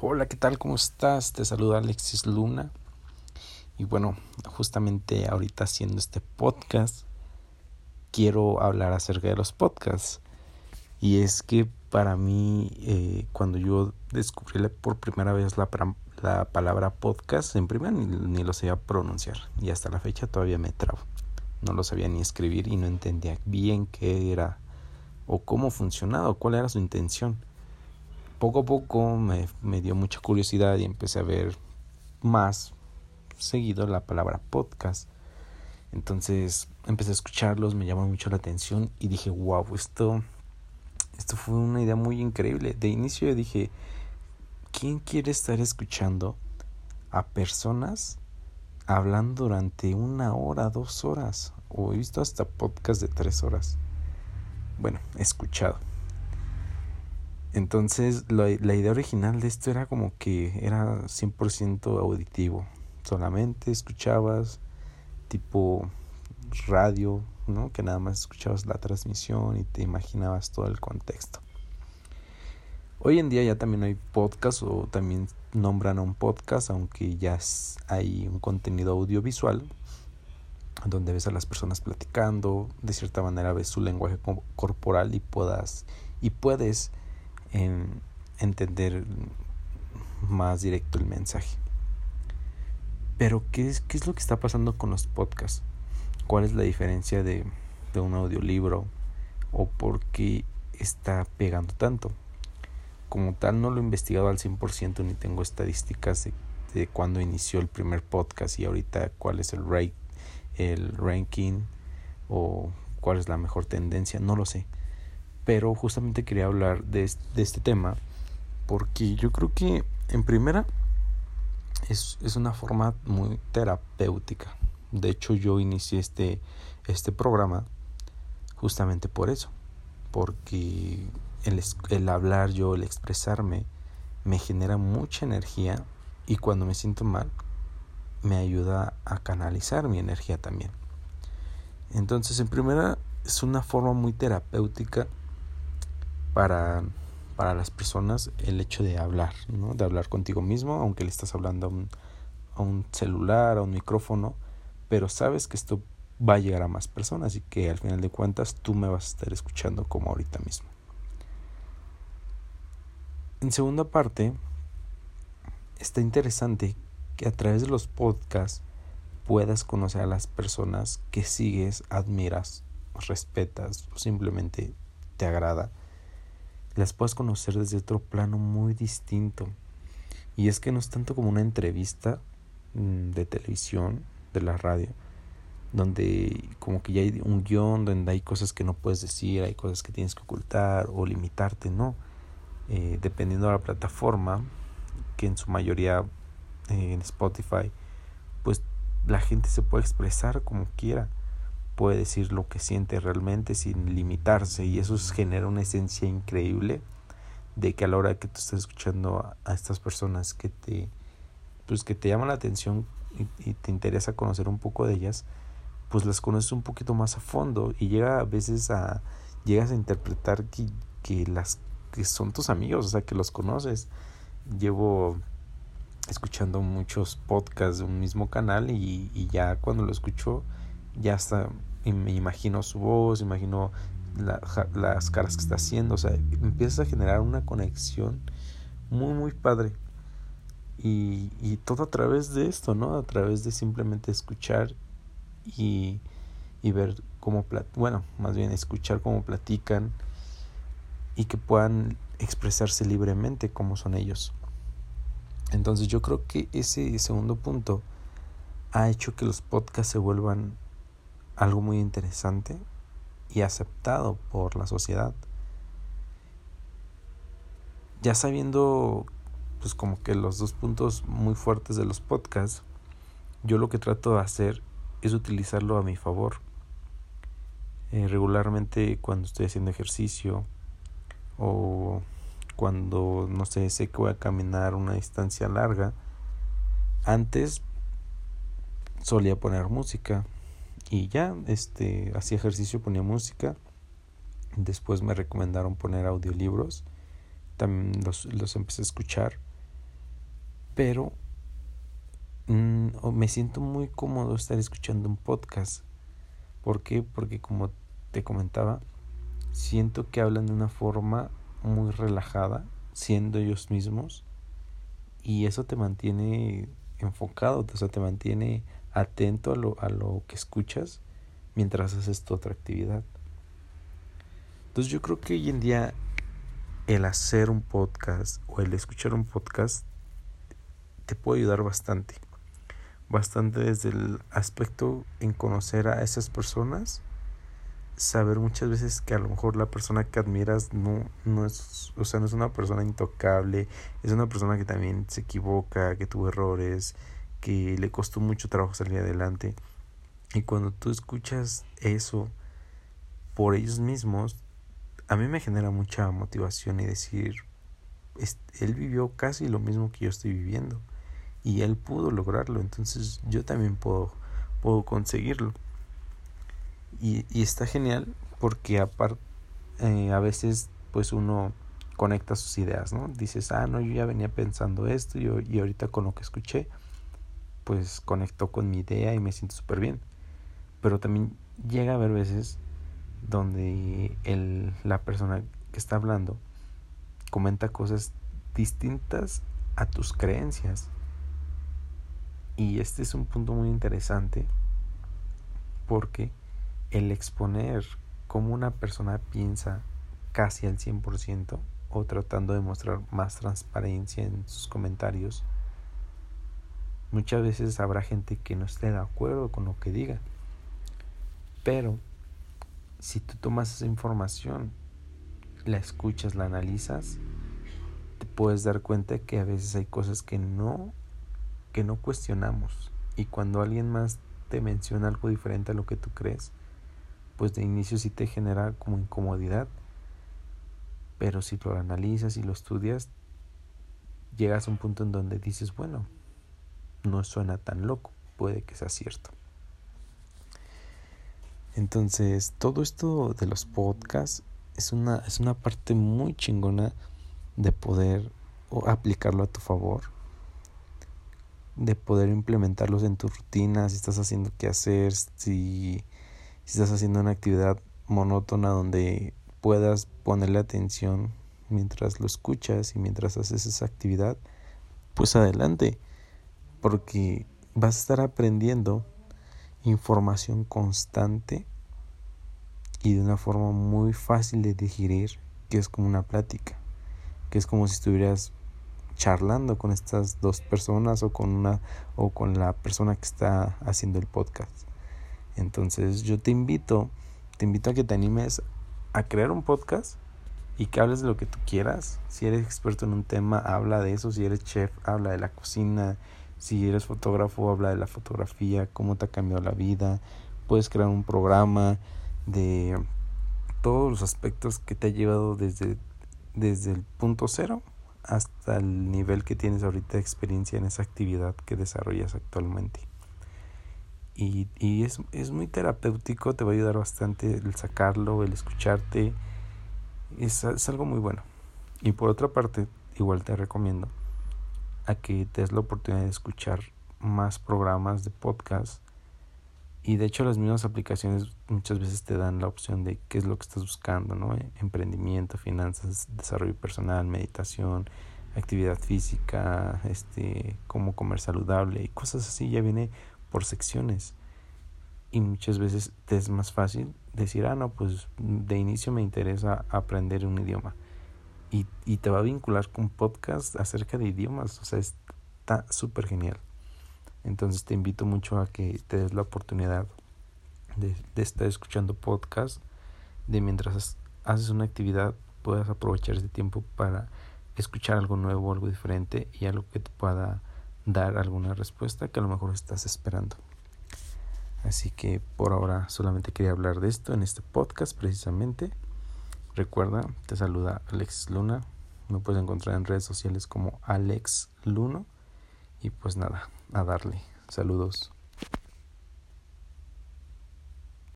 Hola, ¿qué tal? ¿Cómo estás? Te saluda Alexis Luna. Y bueno, justamente ahorita haciendo este podcast, quiero hablar acerca de los podcasts. Y es que para mí, eh, cuando yo descubrí por primera vez la, la palabra podcast, en primer ni, ni, lo sabía pronunciar. Y hasta la fecha todavía me trabo. No lo sabía ni escribir y no entendía bien qué era o cómo funcionaba o cuál era su intención poco a poco me, me, dio mucha curiosidad y empecé a ver más seguido la palabra podcast. Entonces empecé a escucharlos, me llamó mucho la atención y dije, wow, esto, esto fue una idea muy increíble. De inicio yo dije, ¿quién quiere estar escuchando a personas hablando durante una hora, dos horas? O he visto hasta podcast de tres horas. Bueno, escuchado. Entonces la, la, idea original de esto era como que era 100% auditivo. Solamente escuchabas tipo radio, ¿no? Que nada más escuchabas la transmisión y te imaginabas todo el contexto. Hoy en día ya también hay podcast o también nombran a un podcast, aunque ya hay un contenido audiovisual donde ves a las personas platicando, de cierta manera ves su lenguaje corporal y puedas y puedes en entender más directo el mensaje. Pero, ¿qué es, ¿qué es lo que está pasando con los podcasts? ¿Cuál es la diferencia de, de un audiolibro? ¿O por qué está pegando tanto? Como tal, no lo he investigado al 100% ni tengo estadísticas de, de cuándo inició el primer podcast y ahorita cuál es el, rate, el ranking o cuál es la mejor tendencia, no lo sé pero justamente quería hablar de, este tema porque yo creo que en primera es, es, una forma muy terapéutica. De hecho, yo inicié este, este programa justamente por eso, porque el, el hablar yo, el expresarme, me genera mucha energía y cuando me siento mal, me ayuda a canalizar mi energía también. Entonces, en primera, es una forma muy terapéutica para, para las personas el hecho de hablar, ¿no? de hablar contigo mismo, aunque le estás hablando a un, a un celular, a un micrófono, pero sabes que esto va a llegar a más personas y que al final de cuentas tú me vas a estar escuchando como ahorita mismo. En segunda parte, está interesante que a través de los podcasts puedas conocer a las personas que sigues, admiras, respetas o simplemente te agrada las puedas conocer desde otro plano muy distinto. Y es que no es tanto como una entrevista mm, de televisión, de la radio, donde como que ya hay un guion, donde hay cosas que no puedes decir, hay cosas que tienes que ocultar o limitarte, no. Eh, dependiendo de la plataforma, que en su mayoría eh, en Spotify, pues la gente se puede expresar como quiera puede decir lo que siente realmente sin limitarse y eso genera una esencia increíble de que a la hora que tú estás escuchando a, estas personas que te pues que te llaman la atención y, te interesa conocer un poco de ellas pues las conoces un poquito más a fondo y llega a veces a llegas a interpretar que, que las que son tus amigos o sea que los conoces. Llevo escuchando muchos podcasts de un mismo canal y, y ya cuando lo escucho ya está y me imagino su voz, imagino las caras que está haciendo, o sea, empieza a generar una conexión muy, muy padre. Y, y todo a través de esto, ¿no? A través de simplemente escuchar y, y ver cómo, bueno, más bien escuchar cómo platican y que puedan expresarse libremente como son ellos. Entonces yo creo que ese segundo punto ha hecho que los podcasts se vuelvan algo muy interesante y aceptado por la sociedad. Ya sabiendo pues como que los dos puntos muy fuertes de los podcasts, yo lo que trato de hacer es utilizarlo a mi favor. Eh, regularmente cuando estoy haciendo ejercicio o cuando no sé, sé que voy a caminar una distancia larga, antes solía poner música y ya, este, hacía ejercicio, ponía música. Después me recomendaron poner audiolibros. También los, los empecé a escuchar. pero mm, me siento muy cómodo estar escuchando un podcast. ¿Por qué? Porque como te comentaba, siento que hablan de una forma muy relajada, siendo ellos mismos, y eso te mantiene enfocado, o sea, te mantiene atento a lo, a lo que escuchas mientras haces tu otra actividad. Entonces yo creo que hoy en día el hacer un podcast o el escuchar un podcast te puede ayudar bastante. Bastante desde el aspecto en conocer a esas personas, saber muchas veces que a lo mejor la persona que admiras no, no es, o sea, no es una persona intocable, es una persona que también se equivoca, que tuvo errores, que le costó mucho trabajo salir adelante. Y cuando tú escuchas eso por ellos mismos, a mí me genera mucha motivación y decir, él vivió casi lo mismo que yo estoy viviendo y él pudo lograrlo, entonces yo también puedo, puedo conseguirlo. Y, y está genial porque aparte eh, a veces pues uno conecta sus ideas, ¿no? Dices, ah, no, yo ya venía pensando esto y, y ahorita con lo que escuché, pues conectó con mi idea y me siento súper bien. Pero también llega a haber veces donde el, la persona que está hablando comenta cosas distintas a tus creencias. Y este es un punto muy interesante porque el exponer cómo una persona piensa casi al 100% o tratando de mostrar más transparencia en sus comentarios, muchas veces habrá gente que no esté de acuerdo con lo que diga. Pero si tú tomas esa información, la escuchas, la analizas, te puedes dar cuenta que a veces hay cosas que no que no cuestionamos y cuando alguien más te menciona algo diferente a lo que tú crees, pues de inicio sí te genera como incomodidad, pero si lo analizas y lo estudias, llegas a un punto en donde dices, bueno, no suena tan loco, puede que sea cierto. Entonces, todo esto de los podcasts es una, es una parte muy chingona de poder aplicarlo a tu favor, de poder implementarlos en tu rutina, si estás haciendo qué hacer, si, si estás haciendo una actividad monótona donde puedas ponerle atención mientras lo escuchas y mientras haces esa actividad, pues adelante, porque vas a estar aprendiendo información constante y de una forma muy fácil de digerir, que es como una plática, que es como si estuvieras charlando con estas dos personas o con una o con la persona que está haciendo el podcast. Entonces, yo te invito, te invito a que te animes a crear un podcast y que hables de lo que tú quieras. Si eres experto en un tema, habla de eso. Si eres chef, habla de la cocina. Si eres fotógrafo, habla de la fotografía, cómo te ha cambiado la vida. Puedes crear un programa de todos los aspectos que te ha llevado desde, desde el punto cero hasta el nivel que tienes ahorita de experiencia en esa actividad que desarrollas actualmente. Y, y es, es, muy terapéutico, te va a ayudar bastante el sacarlo, el escucharte. Es, es algo muy bueno. Y por otra parte, igual te recomiendo a que te des la oportunidad de escuchar más programas de podcast. Y de hecho las mismas aplicaciones muchas veces te dan la opción de qué es lo que estás buscando, ¿no? Emprendimiento, finanzas, desarrollo personal, meditación, actividad física, este, cómo comer saludable y cosas así. Ya viene por secciones. Y muchas veces te es más fácil decir, ah, no, pues de inicio me interesa aprender un idioma y, y te va a vincular con podcast acerca de idiomas. O sea, está súper genial. Entonces te invito mucho a que te des la oportunidad de, de estar escuchando podcast, de mientras haces una actividad puedas aprovechar ese tiempo para escuchar algo nuevo, algo diferente y algo que te pueda dar alguna respuesta que a lo mejor estás esperando. Así que por ahora solamente quería hablar de esto en este podcast precisamente. Recuerda, te saluda Alex Luna. Me puedes encontrar en redes sociales como Alex Luno. Y pues nada, a darle. Saludos.